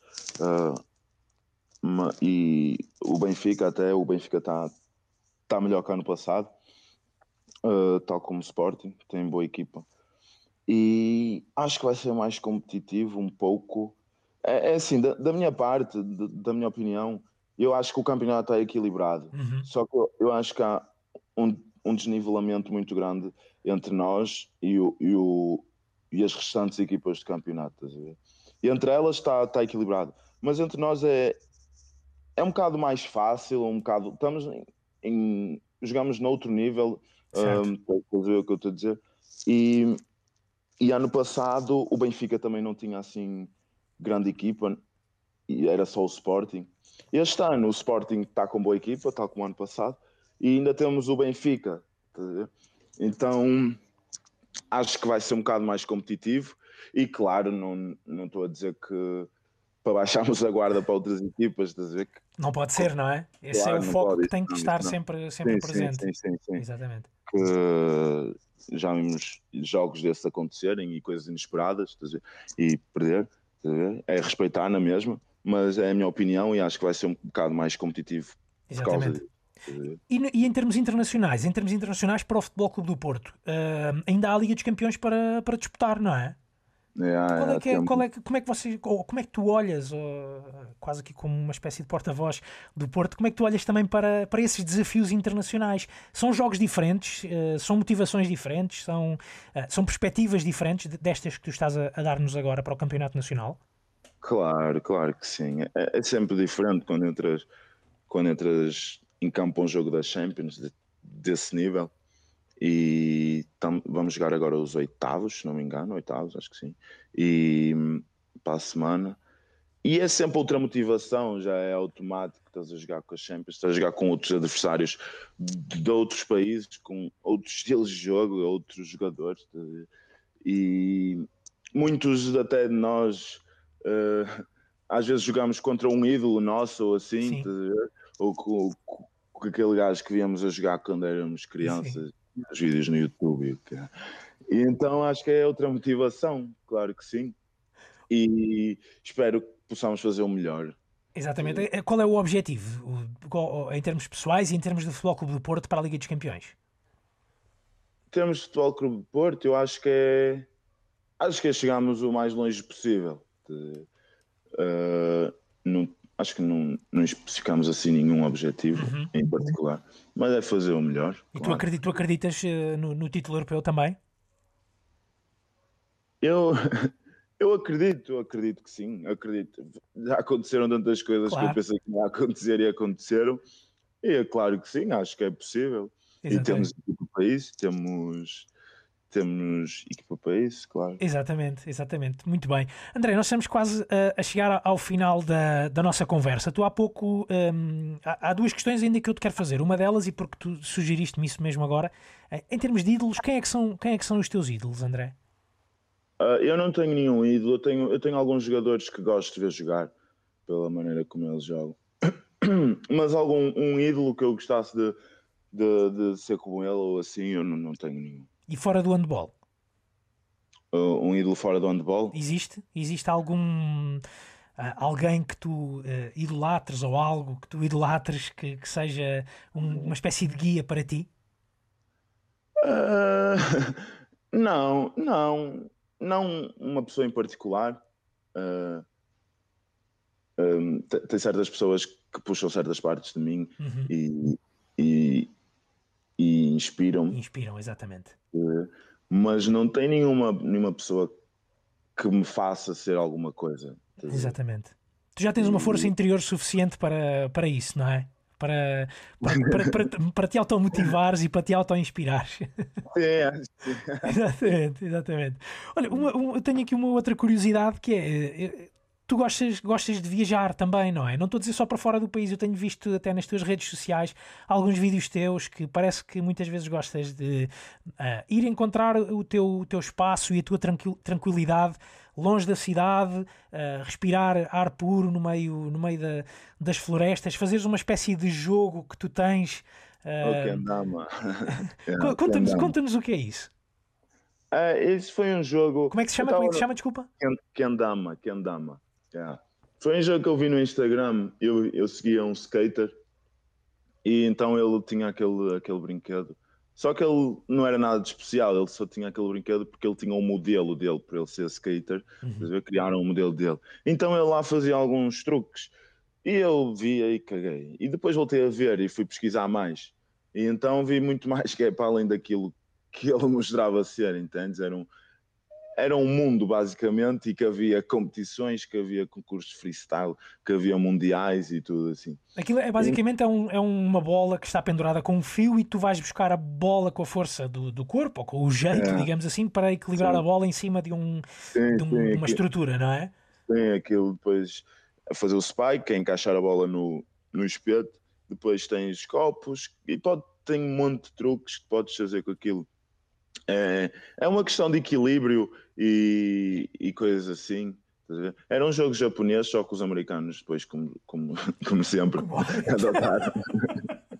Ma- e o Benfica, até o Benfica está tá melhor que ano passado, ah, tal como o Sporting, tem boa equipa. E acho que vai ser mais competitivo um pouco. É, é assim, da, da minha parte, de- da minha opinião, eu acho que o campeonato está equilibrado. Uhum. Só que eu, eu acho que há um, um desnivelamento muito grande entre nós e, o, e, o- e as restantes equipas de campeonato. estás a ver? E entre elas está está equilibrado. Mas entre nós é, é um bocado mais fácil, um bocado. Estamos em. jogamos noutro nível, Certo. um, que eu estou a dizer? E, e ano passado o Benfica também não tinha assim grande equipa e era só o Sporting. Este ano o Sporting está com boa equipa, tal como ano passado, e ainda temos o Benfica. ver? Então acho que vai ser um bocado mais competitivo. E claro, não não estou a dizer que para baixarmos a guarda para outras equipas, estás a ver? Que- Não pode ser, não é? Esse Claro, é o foco pode, que tem que estar não. sempre, sempre Sim, presente. Sim, sim, sim, sim. Exatamente. que já vimos jogos desses acontecerem e coisas inesperadas e perder é respeitar na mesma mas é a minha opinião e acho que vai ser um bocado mais competitivo por causa Exatamente. disso estás a ver? E, e em termos internacionais, em termos internacionais para o Futebol Clube do Porto, ah, ainda há a Liga dos Campeões para, para disputar, não é? É, Qual é há que é- é que- como é que como é que tu olhas, ou, quase aqui como uma espécie de porta-voz do Porto, como é que tu olhas também para, para esses desafios internacionais? São jogos diferentes, eh, são motivações diferentes, são, eh, são perspectivas diferentes de- destas que tu estás a, a dar-nos agora para o Campeonato Nacional? Claro, claro que sim. É, é sempre diferente quando entras, quando entras em campo um jogo da Champions de- desse nível. E tam- vamos jogar agora os oitavos, se não me engano, oitavos, acho que sim. E hum, para a semana. E é sempre outra motivação, já é automático. Estás a jogar com as Champions, estás a jogar com outros adversários de, outros países, com outros estilos de jogo, outros jogadores. E muitos até de nós eh, às vezes jogamos contra um ídolo nosso ou assim, Sim. ou com, com- com aquele gajo que víamos a jogar quando éramos crianças, os vídeos no YouTube. e é. E então acho que é outra motivação, claro que sim. E espero que possamos fazer o melhor. Exatamente. Eh, Qual é o objetivo, qual- em termos pessoais e em termos do Futebol Clube do Porto para a Liga dos Campeões? Em termos de Futebol Clube de Porto, eu acho que é. Acho que é chegarmos o mais longe possível. De- eh, não- acho que não, não especificamos assim nenhum objetivo em particular, mas é fazer o melhor. E tu, claro. tu acreditas eh, no, no título europeu também? Eu, eu acredito, eu acredito que sim, acredito. Já aconteceram tantas coisas que Claro. eu pensei que não ia acontecer e aconteceram. E é claro que sim, acho que é possível. E temos para isso, temos, temos equipa para isso, claro. Exatamente, exatamente. Muito bem. André, nós estamos quase eh, a chegar ao final da, da nossa conversa. Tu há pouco. hum, há, há duas questões ainda que eu te quero fazer. Uma delas, e porque tu sugeriste-me isso mesmo agora, eh, em termos de ídolos, quem é que são, quem é que são os teus ídolos, André? Ah, eu não tenho nenhum ídolo, eu tenho, eu tenho alguns jogadores que gosto de ver jogar pela maneira como eles jogam. Mas algum um ídolo que eu gostasse de, de, de ser como ele ou assim, eu não, não tenho nenhum. E fora do handball? Ah, um ídolo fora do handball? Existe? Existe algum. ah, alguém que tu eh, idolatres ou algo que tu idolatres que, que seja um- uma espécie de guia para ti? Ah, não, não, não uma pessoa em particular. Hum, te- tem certas pessoas que puxam certas partes de mim Uhum. e, inspiram-me, Inspiram, exatamente. mas não tem nenhuma, nenhuma pessoa que me faça ser alguma coisa. Exatamente. Tu já tens uma força interior suficiente para, para isso, não é? Para, para, para, para, para te automotivares e para te auto-inspirares. É, sim. exatamente, exatamente. Olha, uma- uma- eu tenho aqui uma outra curiosidade que é. Tu gostas, gostas de viajar também, não é? Não estou a dizer só para fora do país, eu tenho visto até nas tuas redes sociais alguns vídeos teus que parece que muitas vezes gostas de ah, ir encontrar o teu, o teu espaço e a tua tranquil- tranquilidade longe da cidade, ah, respirar ar puro no meio, no meio da- das florestas, fazeres uma espécie de jogo que tu tens. o Conta-nos Kendama. conta o que é isso. Ah, esse foi um jogo. Como é que se chama? eu Como é que se tava- chama? Desculpa. Ken- Kendama, Kendama. Yeah. Foi um jogo que eu vi no Instagram. Eu, eu seguia um skater e então ele tinha aquele, aquele brinquedo. Só que ele não era nada de especial, ele só tinha aquele brinquedo porque ele tinha um modelo dele para ele ser skater. Ver? Criaram um modelo dele. Então ele lá fazia alguns truques e eu via e caguei. E depois voltei a ver e fui pesquisar mais. E então vi muito mais que é para além daquilo que ele mostrava ser, entendes? Era um, era um mundo basicamente e que havia competições, que havia concursos de freestyle, que havia mundiais e tudo assim. Aquilo é basicamente é, um- é uma bola que está pendurada com um fio e tu vais buscar a bola com a força do, do corpo, ou com o jeito, É. digamos assim, para equilibrar Sim. a bola em cima de, um, Tem, de um- tem, uma estrutura, não é? tem aquilo depois a fazer o spike, é encaixar a bola no, no espeto, depois tens copos e pode, tem um monte de truques que podes fazer com aquilo. É, é uma questão de equilíbrio e, e coisas assim. Era um jogo japonês, só que os americanos depois, como, como, como sempre, adotaram.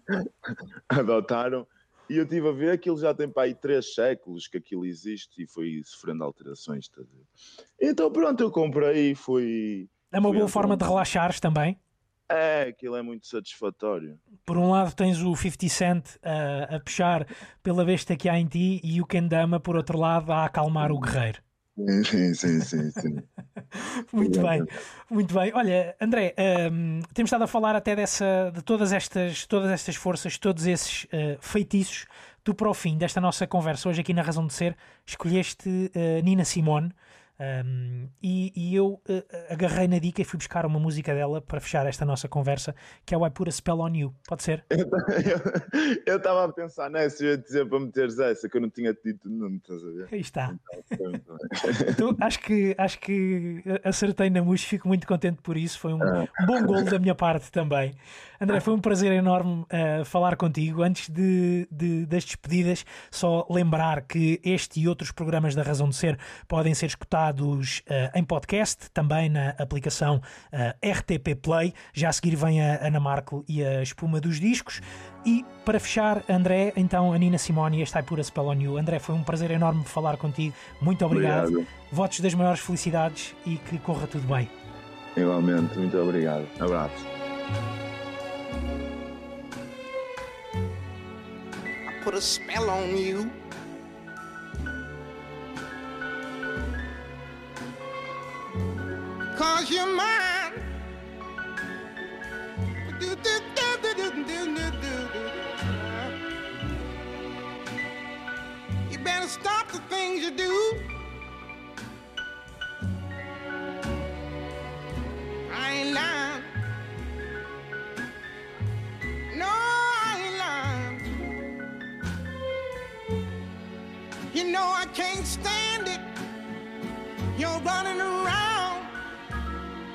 adotaram. E eu estive a ver aquilo já tem para aí três séculos que aquilo existe e foi sofrendo alterações. Então pronto, eu comprei e fui. É uma boa forma de relaxares também. É, aquilo é muito satisfatório. Por um lado tens o 50 Cent a, a puxar pela besta que há em ti e o Kendama, por outro lado, a acalmar o guerreiro. Sim, sim, sim, sim. Muito bem, Exatamente. muito bem. Olha, André, hum, temos estado a falar até dessa, de todas estas, todas estas forças, todos esses uh, feitiços. Tu, para o fim desta nossa conversa, hoje aqui na Razão de Ser, escolheste uh, Nina Simone. Um, e, e eu uh, agarrei na dica e fui buscar uma música dela para fechar esta nossa conversa, que é o I Put a Spell on You. Pode ser? Eu estava a pensar nessa, eu ia dizer para meteres essa, que eu não tinha dito nome, estás a ver? Aí está. Então. Então, acho, que, acho que acertei na música, fico muito contente por isso. Foi um, um bom gol da minha parte também. André, foi um prazer enorme uh, falar contigo. Antes de, de, das despedidas, só lembrar que este e outros programas da Razão de Ser podem ser escutados uh, em podcast, também na aplicação uh, RTP Play. Já a seguir vem a Ana Marco e a espuma dos discos. E para fechar, André, então a Nina Simone e este I Pura Spell on You. André, foi um prazer enorme falar contigo. Muito obrigado. Obrigado. Votos das maiores felicidades e que corra tudo bem. Igualmente, muito obrigado. Abraço. I put a spell on you. cause you're mine. Do, do, do, you better stop the things you do. I ain't lying. No, I ain't lying. You know I can't stand it. You're running around.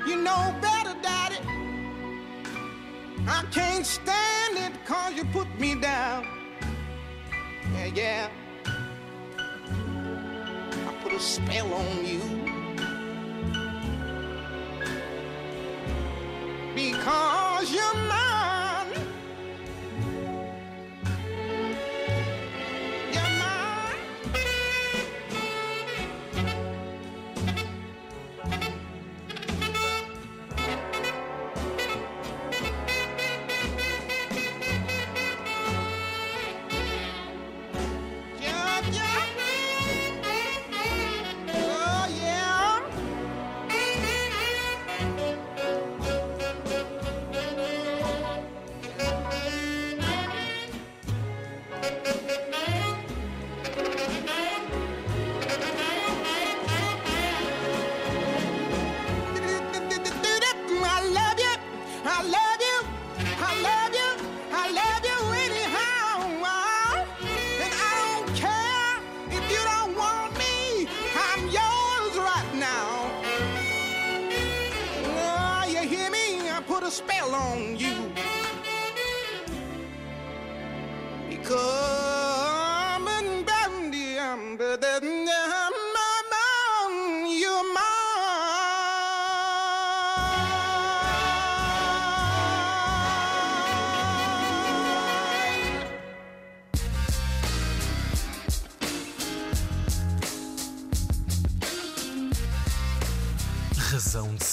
You know better, Daddy. I can't stand it cause you put me down. Yeah, yeah. I put a spell on you. Because you're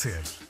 Acontecer